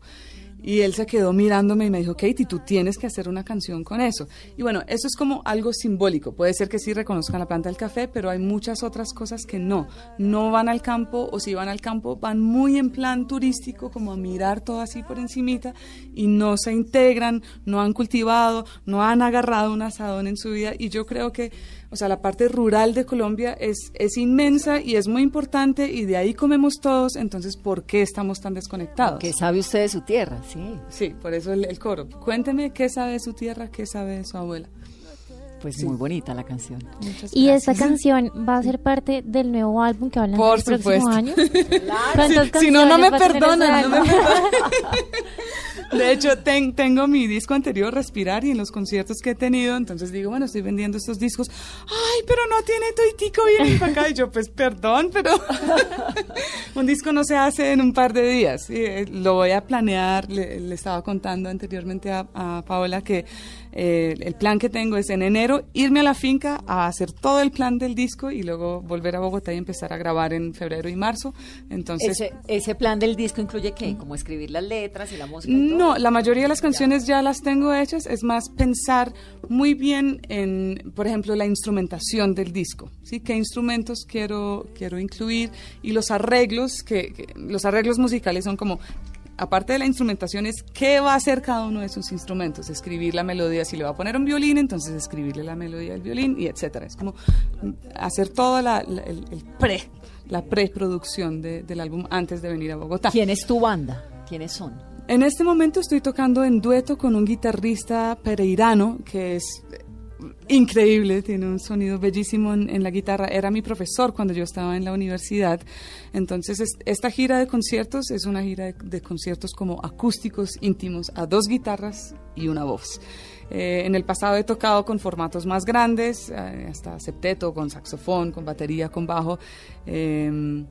Y él se quedó mirándome y me dijo, Katie, tú tienes que hacer una canción con eso. Y bueno, eso es como algo simbólico. Puede ser que sí reconozcan la planta del café, pero hay muchas otras cosas que no. No van al campo o si van al campo van muy en plan turístico, como a mirar todo así por encimita y no se integran, no han cultivado, no han agarrado un asadón en su vida. Y yo creo que, o sea, la parte rural de Colombia es, es inmensa y es muy importante y de ahí comemos todos. Entonces, ¿por qué estamos tan desconectados? ¿Qué sabe usted de su tierra? Sí. Sí, por eso el, el coro. Cuénteme qué sabe de su tierra, qué sabe de su abuela. Pues muy bonita la canción. Muchas Y esta canción va a ser parte del nuevo álbum que van a Por lanzar el próximo supuesto. año. ¿Cuántas Si, si no, no me perdonan. ese no me álbum? perdonan. De hecho, ten- tengo mi disco anterior, Respirar, y en los conciertos que he tenido, entonces digo, bueno, estoy vendiendo estos discos. Ay, pero no tiene tuitico bien empacado. Y yo, pues, perdón, pero un disco no se hace en un par de días. Y, eh, lo voy a planear. Le, le estaba contando anteriormente a, a Paola que eh, el plan que tengo es en enero irme a la finca a hacer todo el plan del disco y luego volver a Bogotá y empezar a grabar en febrero y marzo. Entonces, Ese, ese plan del disco incluye qué? Como escribir las letras y la música. y todo? no, la mayoría de las canciones ya las tengo hechas, es más pensar muy bien en, por ejemplo, la instrumentación del disco, ¿sí? ¿Qué instrumentos quiero, quiero incluir? Y los arreglos, que, que- los arreglos musicales son como, aparte de la instrumentación, es qué va a hacer cada uno de sus instrumentos, escribir la melodía, si le va a poner un violín, entonces escribirle la melodía del violín, y etcétera. Es como hacer toda la, la- el, el pre, la preproducción de- del álbum antes de venir a Bogotá. ¿Quién es tu banda? ¿Quiénes son? En este momento estoy tocando en dueto con un guitarrista pereirano que es increíble, tiene un sonido bellísimo en, en la guitarra. Era mi profesor cuando yo estaba en la universidad. Entonces, es- esta gira de conciertos es una gira de, de conciertos como acústicos íntimos a dos guitarras y una voz. Eh, en el pasado he tocado con formatos más grandes, eh, hasta septeto, con saxofón, con batería, con bajo. Eh,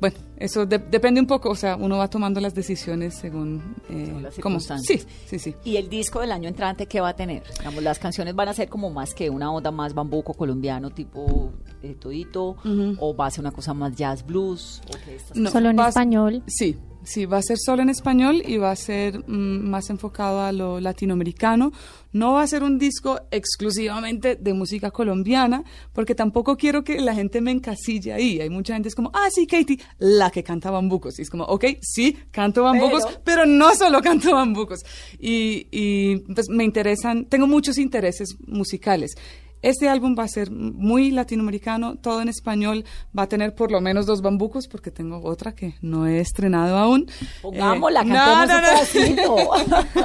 bueno, eso de- depende un poco, o sea, uno va tomando las decisiones según eh, Según las cómo- circunstancias. Sí, sí, sí. ¿Y el disco del año entrante qué va a tener? Digamos, las canciones van a ser como más que una onda más bambuco colombiano tipo eh, todito o va a ser una cosa más jazz blues o qué estas No, Solo en español. Sí, sí, va a ser solo en español y va a ser mm, más enfocado a lo latinoamericano. No va a ser un disco exclusivamente de música colombiana, porque tampoco quiero que la gente me encasille ahí. Hay mucha gente es como, ah, sí, Katie, la que canta bambucos. Y es como, ok, sí, canto bambucos, pero, no solo canto bambucos. Y, y pues me interesan, tengo muchos intereses musicales. Este álbum va a ser muy latinoamericano, todo en español, va a tener por lo menos dos bambucos, porque tengo otra que no he estrenado aún. Pongámosla, Eh, cantemos no, no, un no. pedacito.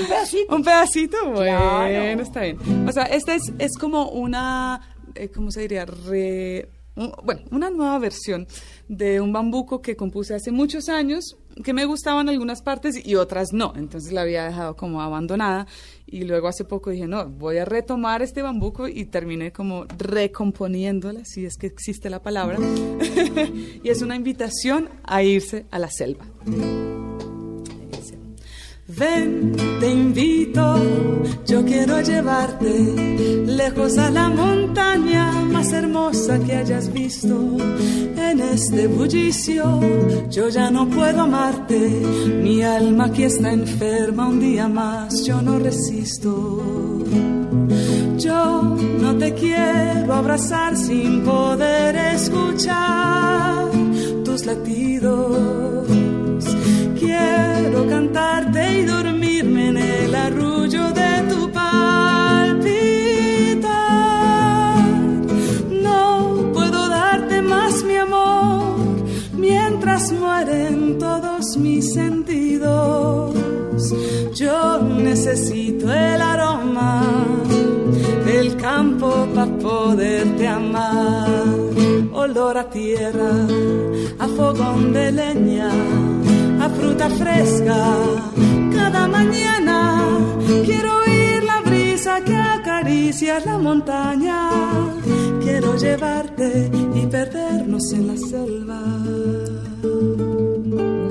un pedacito. Un pedacito, bueno, Claro. está bien. O sea, esta es, es como una, eh, ¿cómo se diría? Re- un- bueno, una nueva versión de un bambuco que compuse hace muchos años, que me gustaban algunas partes y otras no. Entonces la había dejado como abandonada. Y luego hace poco dije, no, voy a retomar este bambuco y terminé como recomponiéndola, si es que existe la palabra. y es una invitación a irse a la selva. Ven, te invito, yo quiero llevarte lejos a la montaña más hermosa que hayas visto. En este bullicio yo ya no puedo amarte, mi alma aquí está enferma un día más, yo no resisto. Yo no te quiero abrazar sin poder escuchar tus latidos. Quiero cantarte y dormirme en el arrullo de tu palpitar. No puedo darte más mi amor mientras mueren todos mis sentidos. Yo necesito el aroma del campo para poderte amar. Olor a tierra, a fogón de leña, fresca. Cada mañana quiero oír la brisa que acaricia la montaña. Quiero llevarte y perdernos en la selva.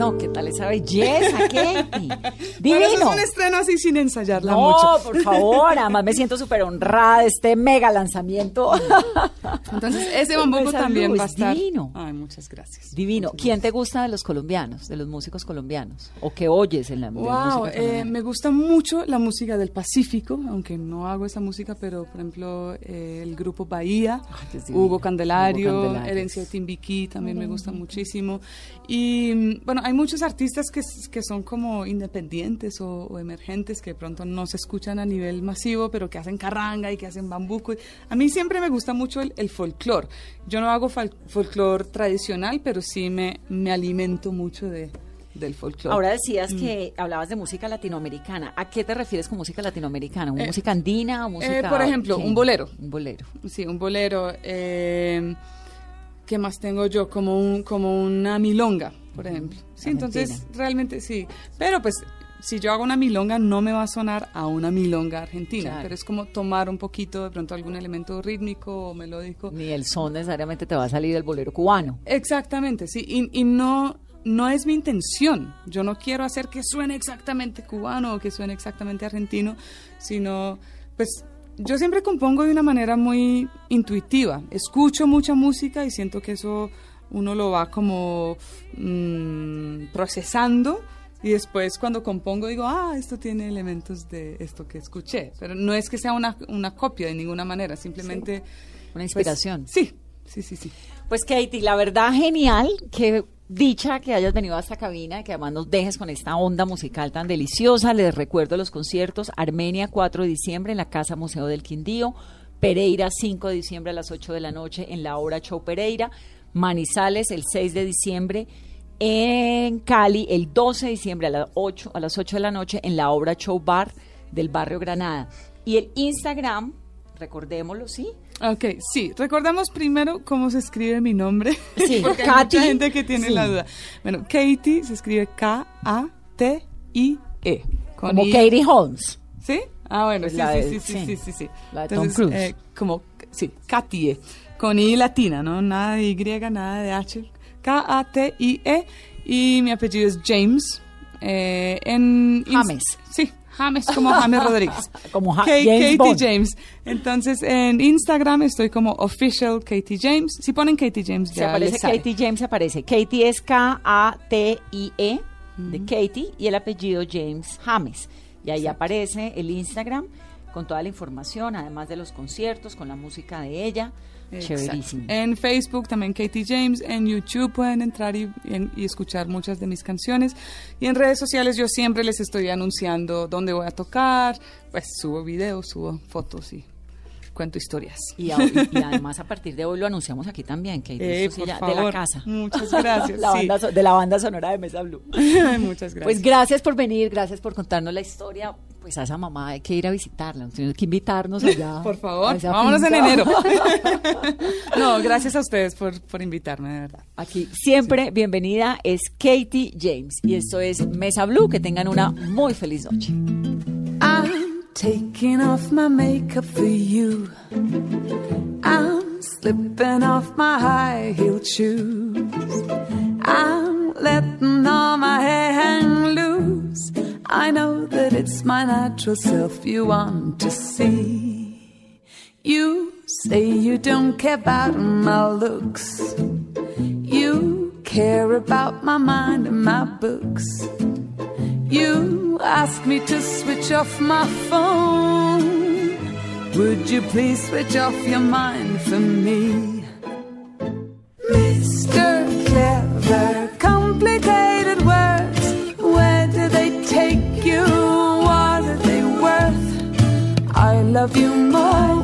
No, ¿qué tal esa belleza, Katie? Divino. Eso es un estreno así sin ensayarla no, mucho. por favor, además me siento súper honrada de este mega lanzamiento. Entonces, ese bambuco también luz, va a estar. divino. Ay, muchas gracias. Divino. ¿Quién te gusta de los colombianos, de los músicos colombianos? ¿O qué oyes en la, Wow, música eh, me gusta mucho la música del Pacífico, aunque no hago esa música, pero por ejemplo eh, el grupo Bahía, divino. Hugo Candelario, Hugo Candelario. Herencia de Timbiquí también me gusta muchísimo. Y mm, bueno, hay muchos artistas que, que son como independientes o, o emergentes que de pronto no se escuchan a nivel masivo, pero que hacen carranga y que hacen bambuco. A mí siempre me gusta mucho el, el folclore. Yo no hago folclore tradicional, pero sí me, me alimento mucho de, del folclore. Ahora decías Mm. que hablabas de música latinoamericana. ¿A qué te refieres con música latinoamericana? ¿Una Eh, música andina o música...? Eh, por ejemplo, qué? un bolero. Un bolero. Sí, un bolero. Eh, ¿Qué más tengo yo? Como, un, como una milonga, por ejemplo. Sí, entonces Argentina. realmente sí. Pero pues si yo hago una milonga no me va a sonar a una milonga argentina, Claro. pero es como tomar un poquito de pronto algún elemento rítmico o melódico. Ni el son necesariamente te va a salir del bolero cubano. Exactamente, sí. Y, y no, no es mi intención. Yo no quiero hacer que suene exactamente cubano o que suene exactamente argentino, sino, pues, yo siempre compongo de una manera muy intuitiva. Escucho mucha música y siento que eso uno lo va como mm, procesando. Y después cuando compongo digo, ah, esto tiene elementos de esto que escuché. Pero no es que sea una, una copia de ninguna manera, simplemente... Una inspiración. pues, sí, sí, sí, sí. Pues Katie, la verdad genial, que dicha que hayas venido a esta cabina, que además nos dejes con esta onda musical tan deliciosa. Les recuerdo los conciertos, Armenia 4 de diciembre en la Casa Museo del Quindío, Pereira 5 de diciembre a las 8 de la noche en la obra Show Pereira, Manizales el 6 de diciembre en Cali el 12 de diciembre a las 8, a las 8 de la noche en la obra Show Bar del barrio Granada. Y el Instagram, recordémoslo, ¿sí? Ok, sí. Recordamos primero cómo se escribe mi nombre. Sí, porque hay Katy. mucha gente que tiene Sí. la duda. Bueno, Katie se escribe K-A-T-I-E. Como I. Katie Holmes. ¿Sí? Ah, bueno, Pues sí, sí, de- sí, sí, sí. sí, sí, sí. La de Tom Cruise. como, sí, Katie. Con I latina, ¿no? Nada de Y, nada de H. K-A-T-I-E. Y mi apellido es James. Eh, en James. Sí, James, como James Rodríguez. Como Ja- James Katie Bond. James. Entonces, en Instagram estoy como official Katie James. Si ponen Katie James, ya aparece les sale. Katie James, aparece. Katie es K-A-T-I-E de Katie y el apellido James James. Y ahí aparece el Instagram con toda la información, además de los conciertos, con la música de ella. Chéverísimo. En Facebook también Katie James, en YouTube pueden entrar y, y- y escuchar muchas de mis canciones. Y en redes sociales yo siempre les estoy anunciando dónde voy a tocar, pues subo videos, subo fotos y cuento historias. Y, a- y- y además a partir de hoy lo anunciamos aquí también, Katie. Eh, Esto sí por ya de la casa. Muchas gracias, La sí. banda de la banda sonora de Mesa Blue. Muchas gracias. Pues gracias por venir, gracias por contarnos la historia. Pues a esa mamá hay que ir a visitarla, tiene que invitarnos allá. Por favor, vámonos en enero. no, gracias a ustedes por, por invitarme, de verdad. Aquí siempre bienvenida es Katie James y esto es Mesa Blue. Que tengan una muy feliz noche. I'm taking off my makeup for you. I'm slipping off my high heeled shoes. I'm letting all my hair hang loose. I know that it's my natural self you want to see. You say you don't care about my looks. You care about my mind and my books. You ask me to switch off my phone. Would you please switch off your mind for me? Mr. Clever, complicated words. Where do they take you? What are they worth? I love you more